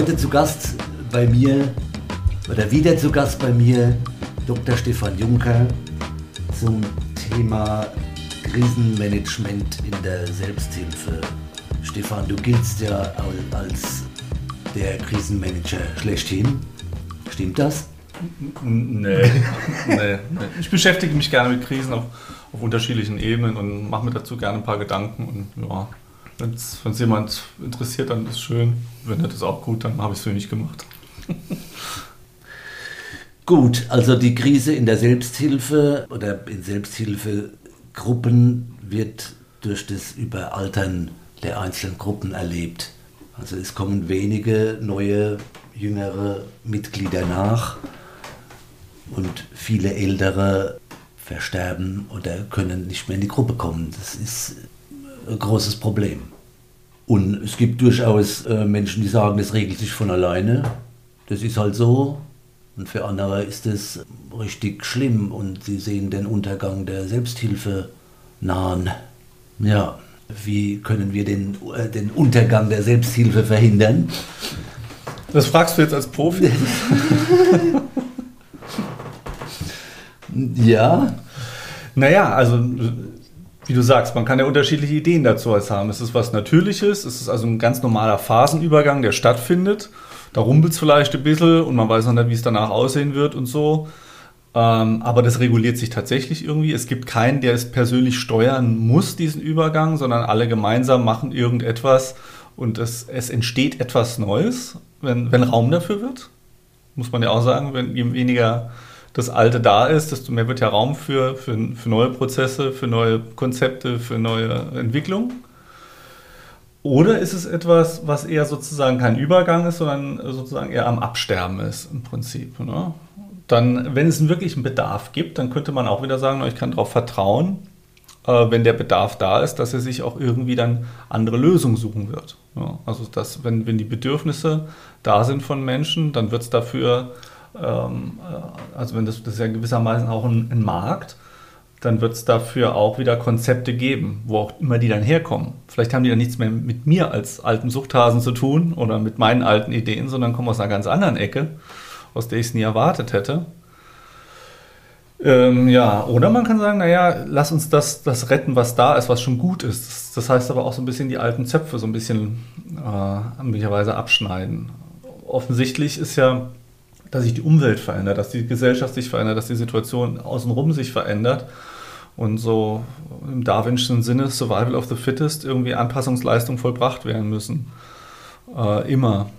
Heute zu Gast bei mir, oder wieder zu Gast bei mir, Dr. Stefan Juncker zum Thema Krisenmanagement in der Selbsthilfe. Stefan, du giltst ja als der Krisenmanager schlechthin. Stimmt das? Nee, nee, nee. Ich beschäftige mich gerne mit Krisen auf, auf unterschiedlichen Ebenen und mache mir dazu gerne ein paar Gedanken. Und ja, wenn es jemand interessiert, dann ist schön. Wenn ist auch gut, dann habe ich es für mich gemacht. Gut, also die Krise in der Selbsthilfe oder in Selbsthilfegruppen wird durch das Überaltern der einzelnen Gruppen erlebt. Also es kommen wenige neue, jüngere Mitglieder nach und viele ältere versterben oder können nicht mehr in die Gruppe kommen. Das ist großes Problem. Und es gibt durchaus äh, Menschen, die sagen, das regelt sich von alleine. Das ist halt so. Und für andere ist es richtig schlimm und sie sehen den Untergang der Selbsthilfe nahen. Ja, wie können wir den, äh, den Untergang der Selbsthilfe verhindern? Das fragst du jetzt als Profi? ja. Naja, also wie du sagst, man kann ja unterschiedliche Ideen dazu haben. Es ist was Natürliches, es ist also ein ganz normaler Phasenübergang, der stattfindet. Da rumpelt es vielleicht ein bisschen und man weiß noch nicht, wie es danach aussehen wird und so. Ähm, aber das reguliert sich tatsächlich irgendwie. Es gibt keinen, der es persönlich steuern muss, diesen Übergang, sondern alle gemeinsam machen irgendetwas und es, es entsteht etwas Neues, wenn, wenn Raum dafür wird. Muss man ja auch sagen, wenn je weniger das Alte da ist, desto mehr wird ja Raum für, für, für neue Prozesse, für neue Konzepte, für neue Entwicklungen. Oder ist es etwas, was eher sozusagen kein Übergang ist, sondern sozusagen eher am Absterben ist im Prinzip? Ne? Dann, wenn es einen wirklichen Bedarf gibt, dann könnte man auch wieder sagen, ich kann darauf vertrauen, äh, wenn der Bedarf da ist, dass er sich auch irgendwie dann andere Lösungen suchen wird. Ja? Also dass, wenn, wenn die Bedürfnisse da sind von Menschen, dann wird es dafür, also wenn das, das ist ja gewissermaßen auch ein, ein Markt, dann wird es dafür auch wieder Konzepte geben, wo auch immer die dann herkommen. Vielleicht haben die dann nichts mehr mit mir als alten Suchthasen zu tun oder mit meinen alten Ideen, sondern kommen aus einer ganz anderen Ecke, aus der ich es nie erwartet hätte. Ähm, ja, oder man kann sagen, naja, lass uns das, das retten, was da ist, was schon gut ist. Das, das heißt aber auch so ein bisschen die alten Zöpfe so ein bisschen äh, möglicherweise abschneiden. Offensichtlich ist ja, dass sich die Umwelt verändert, dass die Gesellschaft sich verändert, dass die Situation außenrum sich verändert und so im darwinschen Sinne Survival of the Fittest irgendwie Anpassungsleistungen vollbracht werden müssen. Äh, immer.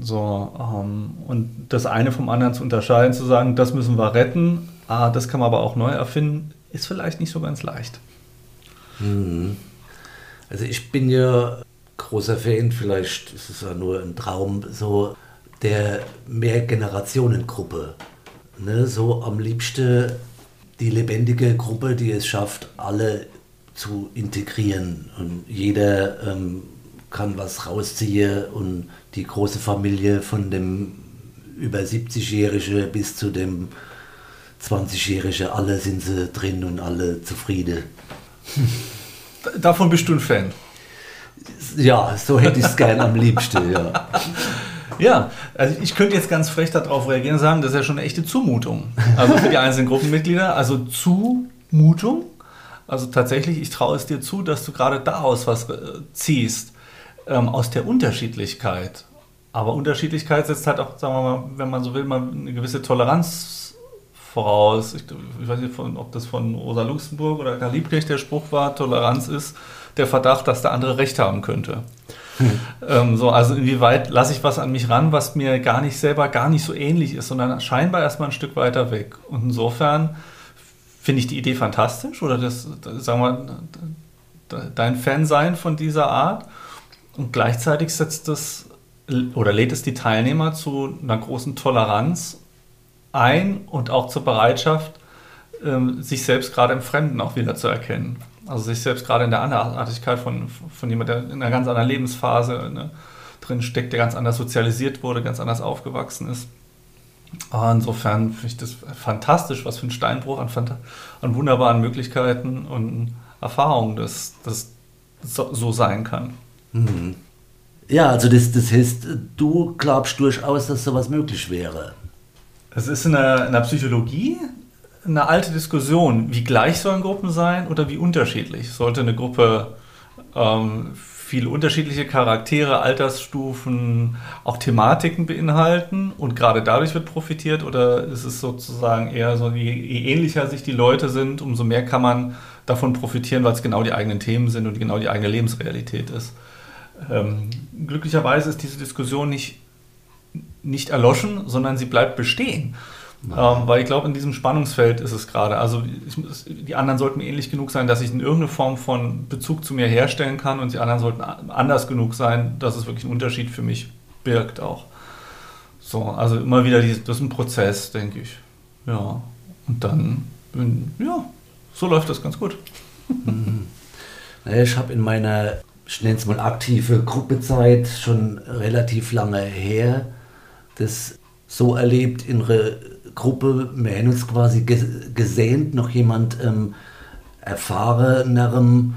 So, ähm, und das eine vom anderen zu unterscheiden, zu sagen, das müssen wir retten, ah, das kann man aber auch neu erfinden, ist vielleicht nicht so ganz leicht. Mhm. Also ich bin ja großer Fan, vielleicht ist es ja nur ein Traum, so der Mehrgenerationengruppe. Ne, so am liebsten die lebendige Gruppe, die es schafft, alle zu integrieren. Und jeder ähm, kann was rausziehen und die große Familie von dem über 70-Jährige bis zu dem 20-Jährige, alle sind sie drin und alle zufrieden. Davon bist du ein Fan? Ja, so hätte ich es gern am liebsten, ja. Ja, also ich könnte jetzt ganz frech darauf reagieren und sagen, das ist ja schon eine echte Zumutung. Also für die einzelnen Gruppenmitglieder. Also Zumutung. Also tatsächlich, ich traue es dir zu, dass du gerade daraus was äh, ziehst. Ähm, aus der Unterschiedlichkeit. Aber Unterschiedlichkeit setzt halt auch, sagen wir mal, wenn man so will, mal eine gewisse Toleranz voraus. Ich, ich weiß nicht, von, ob das von Rosa Luxemburg oder Karl Liebknecht der Spruch war, Toleranz ist der Verdacht, dass der andere Recht haben könnte. Ähm, so, also inwieweit lasse ich was an mich ran, was mir gar nicht selber gar nicht so ähnlich ist, sondern scheinbar erstmal ein Stück weiter weg. Und insofern finde ich die Idee fantastisch oder das, sagen wir, dein Fan sein von dieser Art. Und gleichzeitig setzt es oder lädt es die Teilnehmer zu einer großen Toleranz ein und auch zur Bereitschaft, ähm, sich selbst gerade im Fremden auch wieder zu erkennen. Also sich selbst gerade in der Anderartigkeit von, von jemandem, der in einer ganz anderen Lebensphase ne, drin steckt, der ganz anders sozialisiert wurde, ganz anders aufgewachsen ist. Aber insofern finde ich das fantastisch, was für ein Steinbruch an, an wunderbaren Möglichkeiten und Erfahrungen das, das so, so sein kann. Mhm. Ja, also das, das heißt, du glaubst durchaus, dass sowas möglich wäre. Es ist in der, in der Psychologie eine alte Diskussion. Wie gleich sollen Gruppen sein oder wie unterschiedlich? Sollte eine Gruppe ähm, viele unterschiedliche Charaktere, Altersstufen, auch Thematiken beinhalten und gerade dadurch wird profitiert oder ist es sozusagen eher so, je, je ähnlicher sich die Leute sind, umso mehr kann man davon profitieren, weil es genau die eigenen Themen sind und genau die eigene Lebensrealität ist. Ähm, glücklicherweise ist diese Diskussion nicht, nicht erloschen, sondern sie bleibt bestehen. Ähm, weil ich glaube, in diesem Spannungsfeld ist es gerade. Also ich, die anderen sollten mir ähnlich genug sein, dass ich in irgendeine Form von Bezug zu mir herstellen kann und die anderen sollten anders genug sein, dass es wirklich einen Unterschied für mich birgt auch. So, also immer wieder, die, das ist ein Prozess, denke ich. Ja, und dann, ja, so läuft das ganz gut. Mhm. Ich habe in meiner, ich nenne es mal aktive Gruppezeit schon relativ lange her, das so erlebt in Re Gruppe, wir haben uns quasi gesehnt, noch jemand ähm, erfahrenerem,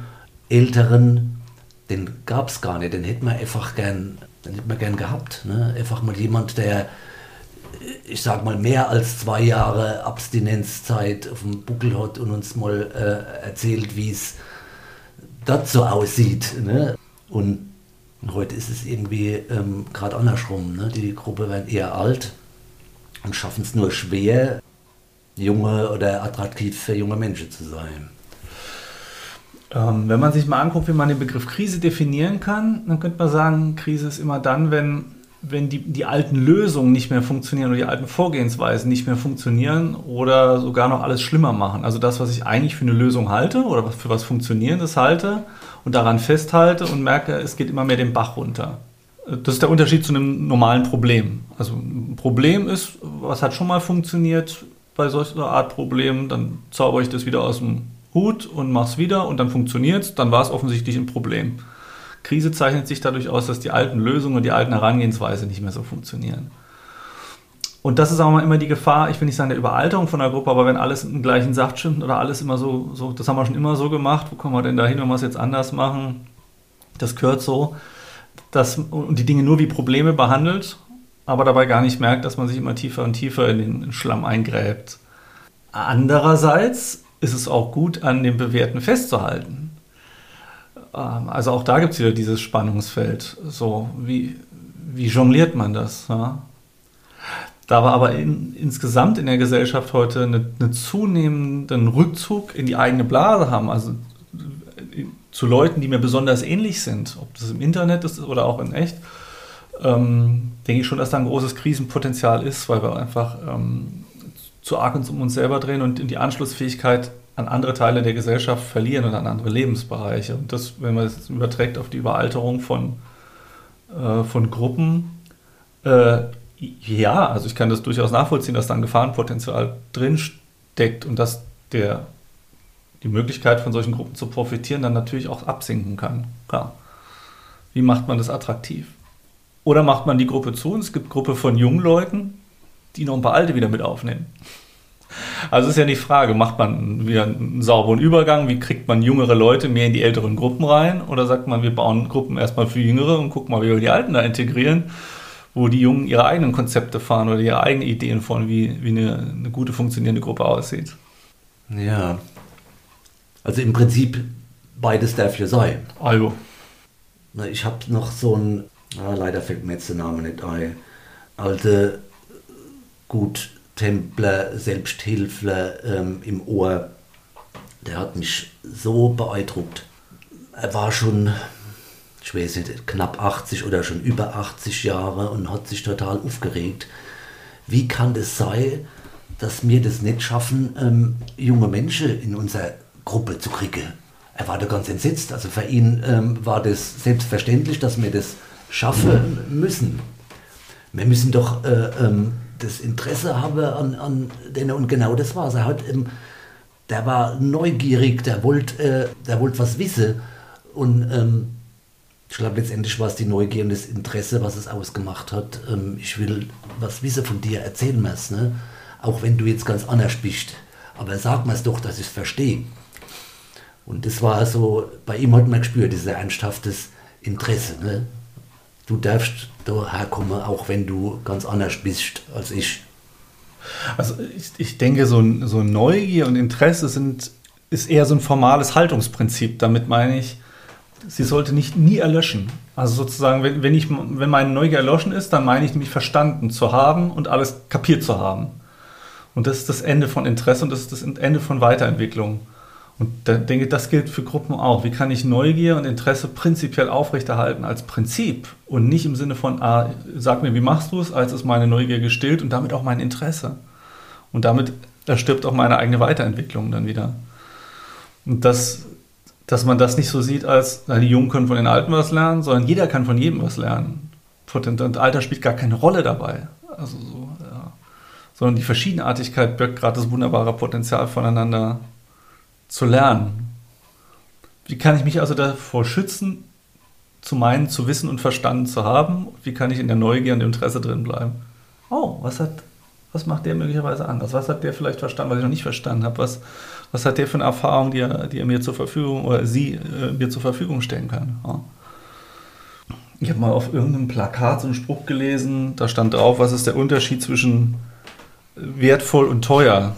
älteren, den gab es gar nicht, den hätten wir einfach gern, den hätten wir gern gehabt. Ne? Einfach mal jemand, der, ich sag mal, mehr als zwei Jahre Abstinenzzeit auf dem Buckel hat und uns mal äh, erzählt, wie es so aussieht. Ne? Und heute ist es irgendwie ähm, gerade andersrum. Ne? Die Gruppe wird eher alt und schaffen es nur schwer, junge oder attraktiv für junge Menschen zu sein. Ähm, wenn man sich mal anguckt, wie man den Begriff Krise definieren kann, dann könnte man sagen, Krise ist immer dann, wenn, wenn die, die alten Lösungen nicht mehr funktionieren oder die alten Vorgehensweisen nicht mehr funktionieren oder sogar noch alles schlimmer machen. Also das, was ich eigentlich für eine Lösung halte oder für was Funktionierendes halte und daran festhalte und merke, es geht immer mehr den Bach runter. Das ist der Unterschied zu einem normalen Problem. Also ein Problem ist, was hat schon mal funktioniert bei solcher Art Problemen, dann zauber ich das wieder aus dem Hut und mache es wieder und dann funktioniert es, dann war es offensichtlich ein Problem. Krise zeichnet sich dadurch aus, dass die alten Lösungen und die alten Herangehensweise nicht mehr so funktionieren. Und das ist auch immer die Gefahr, ich will nicht sagen der Überalterung von der Gruppe, aber wenn alles im gleichen Saft stimmt oder alles immer so, so, das haben wir schon immer so gemacht, wo kommen wir denn da hin, wenn wir es jetzt anders machen? Das gehört so dass, und die Dinge nur wie Probleme behandelt, aber dabei gar nicht merkt, dass man sich immer tiefer und tiefer in den Schlamm eingräbt. Andererseits ist es auch gut, an dem Bewährten festzuhalten. Ähm, also auch da gibt es wieder dieses Spannungsfeld. So, wie, wie jongliert man das? Ja? Da wir aber in, insgesamt in der Gesellschaft heute einen eine zunehmenden Rückzug in die eigene Blase haben, also zu Leuten, die mir besonders ähnlich sind, ob das im Internet ist oder auch in echt, ähm, denke ich schon, dass da ein großes Krisenpotenzial ist, weil wir einfach ähm, zu arg uns um uns selber drehen und die Anschlussfähigkeit an andere Teile der Gesellschaft verlieren und an andere Lebensbereiche. Und das, wenn man das überträgt auf die Überalterung von, äh, von Gruppen, äh, ja, also ich kann das durchaus nachvollziehen, dass da ein Gefahrenpotenzial drin steckt und dass der die Möglichkeit von solchen Gruppen zu profitieren dann natürlich auch absinken kann. Klar. Wie macht man das attraktiv? Oder macht man die Gruppe zu und es gibt Gruppe von jungen Leuten, die noch ein paar alte wieder mit aufnehmen. Also ist ja die Frage, macht man wieder einen sauberen Übergang, wie kriegt man jüngere Leute mehr in die älteren Gruppen rein? Oder sagt man, wir bauen Gruppen erstmal für Jüngere und gucken mal, wie wir die Alten da integrieren, wo die Jungen ihre eigenen Konzepte fahren oder ihre eigenen Ideen von, wie, wie eine, eine gute funktionierende Gruppe aussieht. Ja, also im Prinzip beides darf ja sein. Also. Ich habe noch so ein, ah, leider fällt mir jetzt der Name nicht ein, alte Guttempler, Selbsthilfler ähm, im Ohr. Der hat mich so beeindruckt. Er war schon, ich weiß nicht, knapp 80 oder schon über 80 Jahre und hat sich total aufgeregt. Wie kann das sein, dass wir das nicht schaffen, ähm, junge Menschen in unser Gruppe zu kriegen. Er war da ganz entsetzt. Also für ihn ähm, war das selbstverständlich, dass wir das schaffen müssen. Wir müssen doch äh, ähm, das Interesse haben an, an denen und genau das war es. Er hat, ähm, der war neugierig, der wollte äh, wollt was wissen und ähm, ich glaube letztendlich war es die Neugier und das Interesse, was es ausgemacht hat. Ähm, ich will was wissen von dir, erzähl mir es, ne? auch wenn du jetzt ganz anders bist. Aber sag mir es doch, dass ich es verstehe. Und das war so, bei ihm hat man gespürt, dieses ernsthaftes Interesse. Ne? du darfst daher kommen, auch wenn du ganz anders bist als ich. Also ich, ich denke, so, so Neugier und Interesse sind, ist eher so ein formales Haltungsprinzip. Damit meine ich, sie sollte nicht nie erlöschen. Also sozusagen, wenn, wenn, ich, wenn meine Neugier erloschen ist, dann meine ich mich verstanden zu haben und alles kapiert zu haben. Und das ist das Ende von Interesse und das ist das Ende von Weiterentwicklung. Und da denke ich, das gilt für Gruppen auch. Wie kann ich Neugier und Interesse prinzipiell aufrechterhalten als Prinzip und nicht im Sinne von, ah, sag mir, wie machst du es, als ist meine Neugier gestillt und damit auch mein Interesse. Und damit erstirbt auch meine eigene Weiterentwicklung dann wieder. Und das, dass man das nicht so sieht, als na, die Jungen können von den Alten was lernen, sondern jeder kann von jedem was lernen. Und Alter spielt gar keine Rolle dabei. Also so, ja. Sondern die Verschiedenartigkeit birgt gerade das wunderbare Potenzial voneinander zu lernen. Wie kann ich mich also davor schützen, zu meinen, zu wissen und verstanden zu haben? Wie kann ich in der Neugier und Interesse drin bleiben? Oh, was hat, was macht der möglicherweise anders? Was hat der vielleicht verstanden, was ich noch nicht verstanden habe? Was, was hat der für eine Erfahrung, die er, die er mir zur Verfügung oder sie äh, mir zur Verfügung stellen kann? Ja. Ich habe mal auf irgendeinem Plakat so einen Spruch gelesen, da stand drauf, was ist der Unterschied zwischen wertvoll und teuer?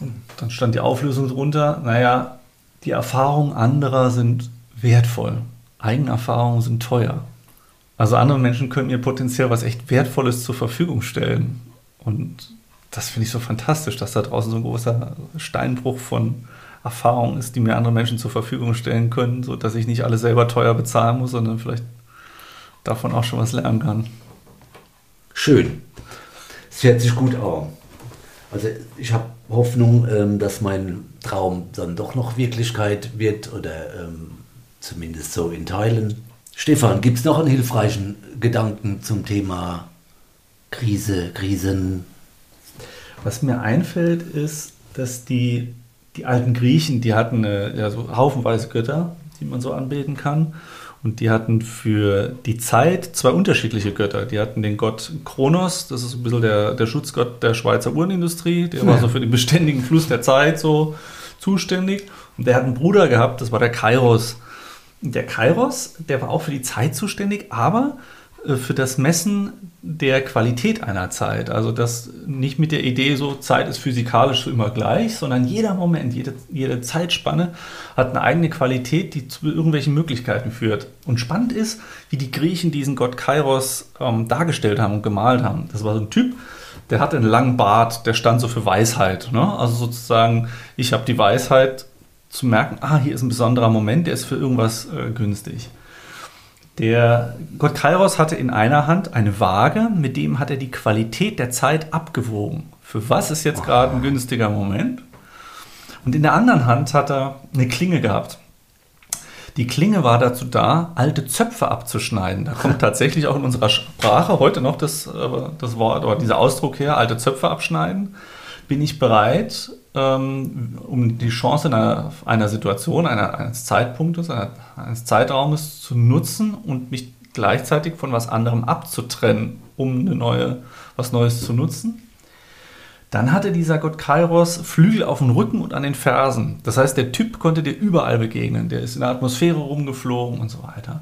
Und dann stand die Auflösung drunter, naja, die Erfahrungen anderer sind wertvoll, Eigenerfahrungen sind teuer. Also andere Menschen können mir potenziell was echt Wertvolles zur Verfügung stellen. Und das finde ich so fantastisch, dass da draußen so ein großer Steinbruch von Erfahrungen ist, die mir andere Menschen zur Verfügung stellen können, sodass ich nicht alle selber teuer bezahlen muss, sondern vielleicht davon auch schon was lernen kann. Schön. Es hört sich gut an. Also ich habe Hoffnung, ähm, dass mein Traum dann doch noch Wirklichkeit wird oder ähm, zumindest so in Teilen. Stefan, gibt es noch einen hilfreichen Gedanken zum Thema Krise, Krisen? Was mir einfällt, ist, dass die, die alten Griechen, die hatten äh, ja, so haufenweise Götter, die man so anbeten kann. Und die hatten für die Zeit zwei unterschiedliche Götter. Die hatten den Gott Kronos, das ist ein bisschen der, der Schutzgott der Schweizer Uhrenindustrie. Der ja. war so für den beständigen Fluss der Zeit so zuständig. Und der hat einen Bruder gehabt, das war der Kairos. Der Kairos, der war auch für die Zeit zuständig, aber für das Messen der Qualität einer Zeit. Also das nicht mit der Idee, so Zeit ist physikalisch immer gleich, sondern jeder Moment, jede, jede Zeitspanne hat eine eigene Qualität, die zu irgendwelchen Möglichkeiten führt. Und spannend ist, wie die Griechen diesen Gott Kairos ähm, dargestellt haben und gemalt haben. Das war so ein Typ, der hatte einen langen Bart, der stand so für Weisheit. Ne? Also sozusagen, ich habe die Weisheit zu merken, ah, hier ist ein besonderer Moment, der ist für irgendwas äh, günstig. Der Gott Kairos hatte in einer Hand eine Waage, mit dem hat er die Qualität der Zeit abgewogen. Für was ist jetzt gerade ein günstiger Moment? Und in der anderen Hand hat er eine Klinge gehabt. Die Klinge war dazu da, alte Zöpfe abzuschneiden. Da kommt tatsächlich auch in unserer Sprache heute noch das, das Wort oder dieser Ausdruck her, alte Zöpfe abschneiden. Bin ich bereit, um die Chance einer, einer Situation, einer, eines Zeitpunktes, eines Zeitraumes zu nutzen und mich gleichzeitig von was anderem abzutrennen, um eine neue, was Neues zu nutzen. Dann hatte dieser Gott Kairos Flügel auf dem Rücken und an den Fersen. Das heißt, der Typ konnte dir überall begegnen. Der ist in der Atmosphäre rumgeflogen und so weiter.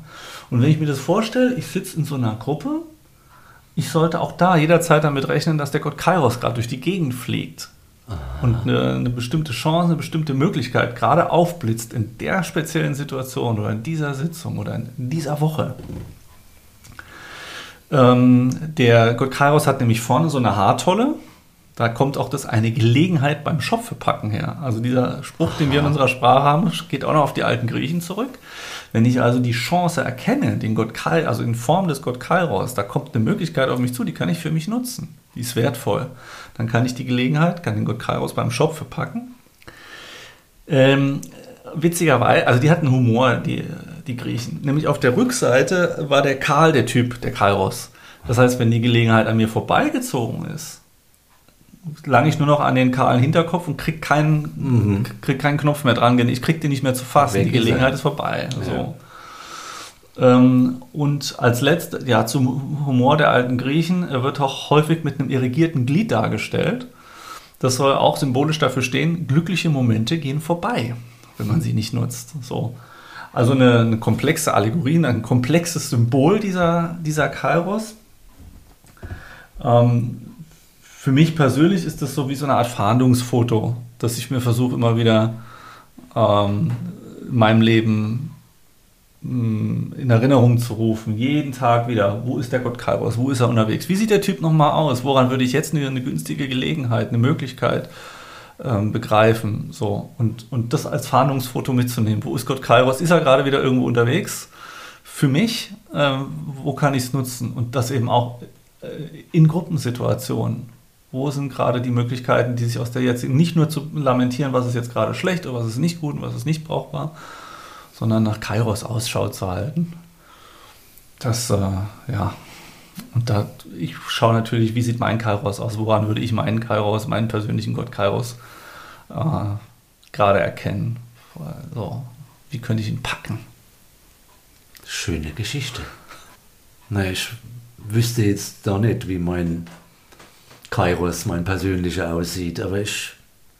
Und wenn ich mir das vorstelle, ich sitze in so einer Gruppe, ich sollte auch da jederzeit damit rechnen, dass der Gott Kairos gerade durch die Gegend fliegt und eine, eine, bestimmte Chance, eine bestimmte Möglichkeit gerade aufblitzt in der speziellen Situation oder in dieser Sitzung oder in dieser Woche. Ähm, der Gott Kairos hat nämlich vorne so eine Haartolle. Da kommt auch das eine Gelegenheit beim Schopfepacken her. Also dieser Spruch, den wir in unserer Sprache haben, geht auch noch auf die alten Griechen zurück. Wenn ich also die Chance erkenne, den Gott Kai, also in Form des Gott Kairos, da kommt eine Möglichkeit auf mich zu, die kann ich für mich nutzen. Die ist wertvoll. Dann kann ich die Gelegenheit, kann den Gott Kairos beim Shop verpacken. Ähm, witzigerweise, also die hatten Humor, die, die Griechen. Nämlich auf der Rückseite war der Karl der Typ, der Kairos. Das heißt, wenn die Gelegenheit an mir vorbeigezogen ist, lange ich nur noch an den kahlen Hinterkopf und krieg keinen, mhm. krieg keinen Knopf mehr dran. Ich krieg den nicht mehr zu fassen. Weg die Gelegenheit ist, ist vorbei. Ja. So. Ähm, und als letztes, ja, zum Humor der alten Griechen, er wird auch häufig mit einem irrigierten Glied dargestellt. Das soll auch symbolisch dafür stehen, glückliche Momente gehen vorbei, wenn man sie nicht nutzt. So. Also eine, eine komplexe Allegorie, ein komplexes Symbol dieser, dieser Kairos. Ähm, für mich persönlich ist das so wie so eine Art Fahndungsfoto, dass ich mir versuche immer wieder ähm, in meinem Leben mm, in Erinnerung zu rufen, jeden Tag wieder, wo ist der Gott Kairos, wo ist er unterwegs, wie sieht der Typ nochmal aus, woran würde ich jetzt eine, eine günstige Gelegenheit, eine Möglichkeit ähm, begreifen, so, und, und das als Fahndungsfoto mitzunehmen, wo ist Gott Kairos, ist er gerade wieder irgendwo unterwegs, für mich, ähm, wo kann ich es nutzen? Und das eben auch äh, in Gruppensituationen, wo sind gerade die Möglichkeiten, die sich aus der jetzigen, nicht nur zu lamentieren, was ist jetzt gerade schlecht oder was ist nicht gut und was ist nicht brauchbar, sondern nach Kairos Ausschau zu halten. Das, äh, ja, und da, ich schaue natürlich, wie sieht mein Kairos aus, woran würde ich meinen Kairos, meinen persönlichen Gott Kairos äh, gerade erkennen. So, wie könnte ich ihn packen? Schöne Geschichte. Na, ich wüsste jetzt da nicht, wie mein Kairos, mein persönlicher, aussieht, aber ich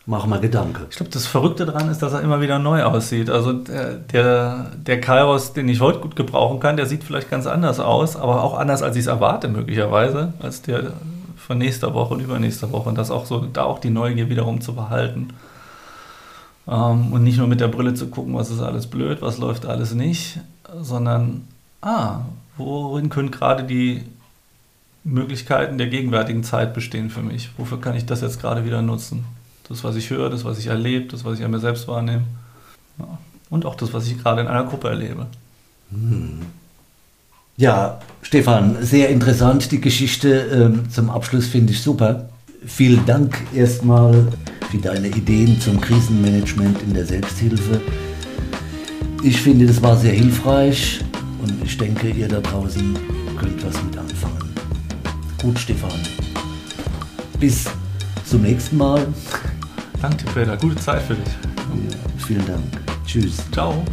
mache mal Gedanken. Ich glaube, das Verrückte daran ist, dass er immer wieder neu aussieht. Also der, der, der Kairos, den ich heute gut gebrauchen kann, der sieht vielleicht ganz anders aus, aber auch anders, als ich es erwarte, möglicherweise, als der von nächster Woche und übernächster Woche. Und das auch so, da auch die Neugier wiederum zu behalten. Ähm, und nicht nur mit der Brille zu gucken, was ist alles blöd, was läuft alles nicht, sondern, ah, worin können gerade die Möglichkeiten der gegenwärtigen Zeit bestehen für mich. Wofür kann ich das jetzt gerade wieder nutzen? Das, was ich höre, das, was ich erlebe, das, was ich an mir selbst wahrnehme. Ja. Und auch das, was ich gerade in einer Gruppe erlebe. Hm. Ja, Stefan, sehr interessant die Geschichte. Ähm, zum Abschluss finde ich super. Vielen Dank erstmal für deine Ideen zum Krisenmanagement in der Selbsthilfe. Ich finde, das war sehr hilfreich und ich denke, ihr da draußen könnt was mit. Gut, Stefan. Bis zum nächsten Mal. Danke, Peter. Gute Zeit für dich. Ja, vielen Dank. Tschüss. Ciao.